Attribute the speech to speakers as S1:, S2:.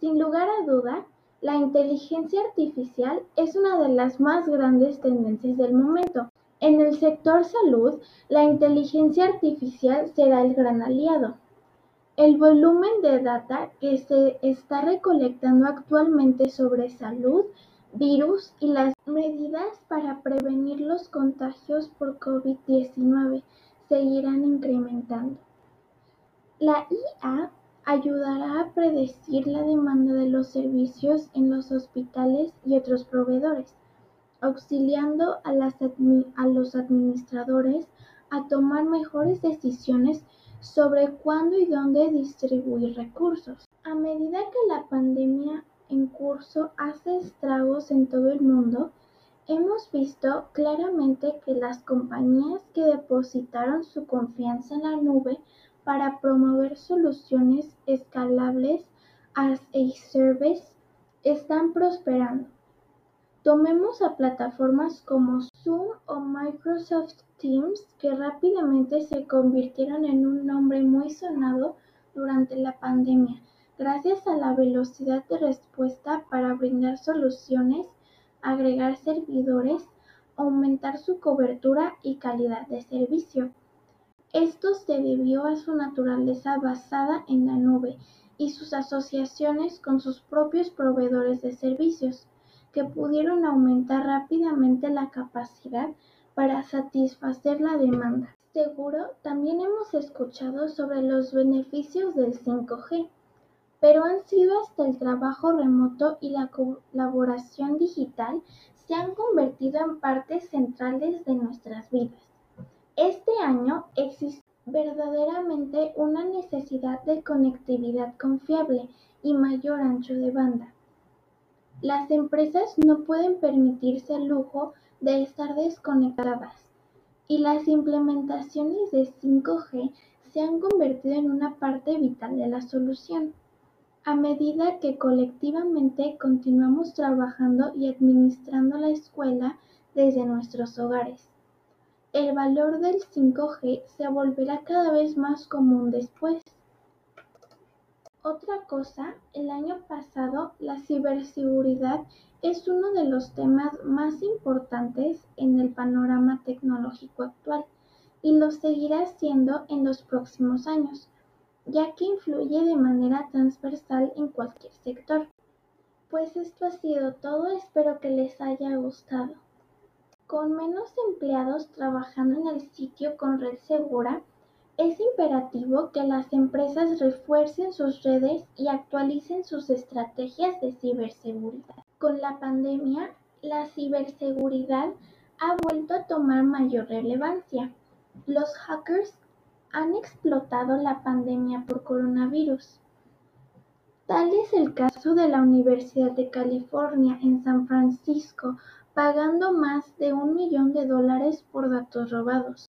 S1: Sin lugar a duda, la inteligencia artificial es una de las más grandes tendencias del momento. En el sector salud, la inteligencia artificial será el gran aliado. El volumen de data que se está recolectando actualmente sobre salud, virus y las medidas para prevenir los contagios por COVID-19 seguirán incrementando. La IA ayudará a predecir la demanda de los servicios en los hospitales y otros proveedores, auxiliando a, a los administradores a tomar mejores decisiones sobre cuándo y dónde distribuir recursos. A medida que la pandemia en curso hace estragos en todo el mundo, hemos visto claramente que las compañías que depositaron su confianza en la nube para promover soluciones escalables as a service están prosperando. Tomemos a plataformas como Zoom o Microsoft Teams que rápidamente se convirtieron en un nombre muy sonado durante la pandemia, gracias a la velocidad de respuesta para brindar soluciones, agregar servidores, aumentar su cobertura y calidad de servicio. Esto se debió a su naturaleza basada en la nube y sus asociaciones con sus propios proveedores de servicios que pudieron aumentar rápidamente la capacidad para satisfacer la demanda. Seguro también hemos escuchado sobre los beneficios del 5G, pero han sido hasta el trabajo remoto y la colaboración digital se han convertido en partes centrales de nuestras vidas. Este año existe verdaderamente una necesidad de conectividad confiable y mayor ancho de banda. Las empresas no pueden permitirse el lujo de estar desconectadas y las implementaciones de 5G se han convertido en una parte vital de la solución. A medida que colectivamente continuamos trabajando y administrando la escuela desde nuestros hogares, el valor del 5G se volverá cada vez más común después. Otra cosa, el año pasado la ciberseguridad es uno de los temas más importantes en el panorama tecnológico actual y lo seguirá siendo en los próximos años, ya que influye de manera transversal en cualquier sector. Pues esto ha sido todo, espero que les haya gustado. Con menos empleados trabajando en el sitio con red segura, es imperativo que las empresas refuercen sus redes y actualicen sus estrategias de ciberseguridad. Con la pandemia, la ciberseguridad ha vuelto a tomar mayor relevancia. Los hackers han explotado la pandemia por coronavirus. Tal es el caso de la Universidad de California en San Francisco, pagando más de un millón de dólares por datos robados.